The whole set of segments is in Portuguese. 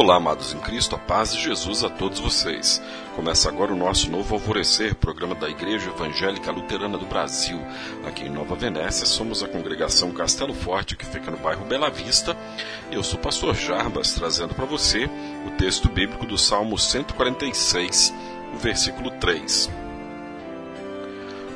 Olá, amados em Cristo, a paz de Jesus a todos vocês. Começa agora o nosso novo Alvorecer, programa da Igreja Evangélica Luterana do Brasil. Aqui em Nova Venécia, somos a congregação Castelo Forte, que fica no bairro Bela Vista. Eu sou o pastor Jarbas, trazendo para você o texto bíblico do Salmo 146, o versículo 3.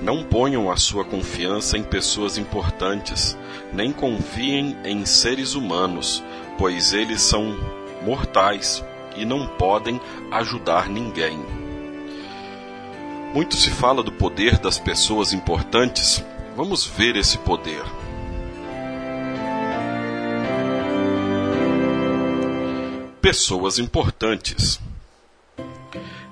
Não ponham a sua confiança em pessoas importantes, nem confiem em seres humanos, pois eles são mortais e não podem ajudar ninguém. Muito se fala do poder das pessoas importantes. Vamos ver esse poder. Pessoas importantes.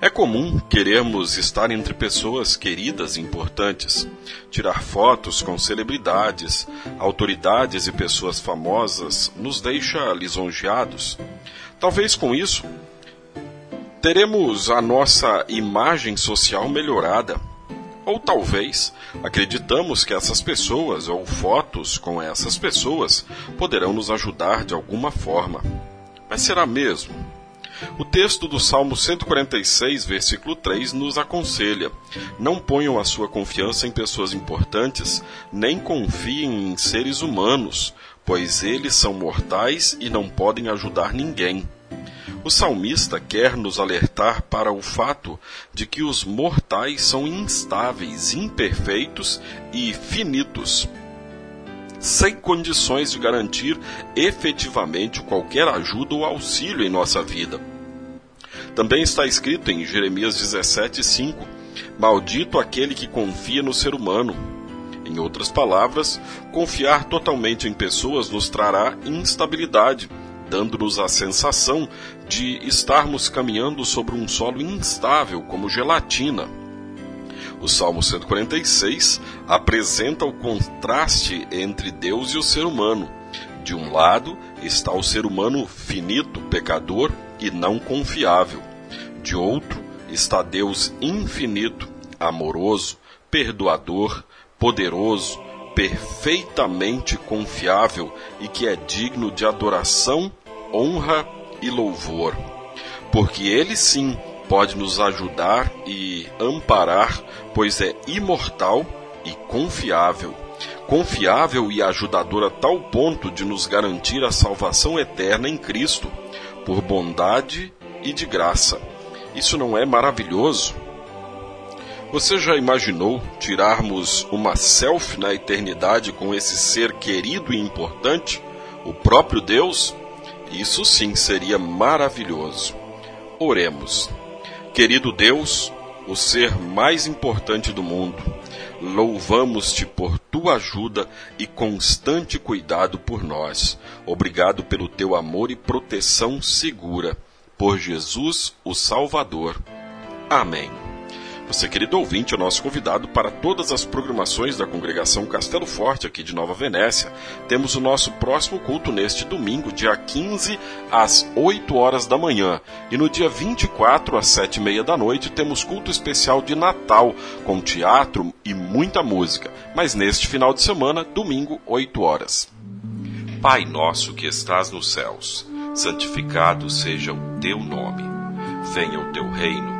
É comum querermos estar entre pessoas queridas e importantes, tirar fotos com celebridades, autoridades e pessoas famosas nos deixa lisonjeados. Talvez com isso teremos a nossa imagem social melhorada. Ou talvez acreditamos que essas pessoas ou fotos com essas pessoas poderão nos ajudar de alguma forma. Mas será mesmo? O texto do Salmo 146, versículo 3, nos aconselha: Não ponham a sua confiança em pessoas importantes, nem confiem em seres humanos, pois eles são mortais e não podem ajudar ninguém. O salmista quer nos alertar para o fato de que os mortais são instáveis, imperfeitos e finitos, sem condições de garantir efetivamente qualquer ajuda ou auxílio em nossa vida. Também está escrito em Jeremias 17:5: Maldito aquele que confia no ser humano. Em outras palavras, confiar totalmente em pessoas nos trará instabilidade, dando-nos a sensação de estarmos caminhando sobre um solo instável como gelatina. O Salmo 146 apresenta o contraste entre Deus e o ser humano. De um lado está o ser humano finito, pecador e não confiável. De outro está Deus infinito, amoroso, perdoador, poderoso, perfeitamente confiável e que é digno de adoração, honra e louvor. Porque ele sim pode nos ajudar e amparar, pois é imortal e confiável. Confiável e ajudador a tal ponto de nos garantir a salvação eterna em Cristo, por bondade e de graça. Isso não é maravilhoso? Você já imaginou tirarmos uma selfie na eternidade com esse ser querido e importante, o próprio Deus? Isso sim seria maravilhoso. Oremos. Querido Deus, o ser mais importante do mundo, louvamos-te por tua ajuda e constante cuidado por nós. Obrigado pelo teu amor e proteção segura. Por Jesus, o Salvador. Amém. Você, querido ouvinte, é o nosso convidado para todas as programações da congregação Castelo Forte, aqui de Nova Venécia. Temos o nosso próximo culto neste domingo, dia 15, às 8 horas da manhã. E no dia 24, às 7 e meia da noite, temos culto especial de Natal, com teatro e muita música. Mas neste final de semana, domingo, 8 horas. Pai nosso que estás nos céus, santificado seja o teu nome. Venha o teu reino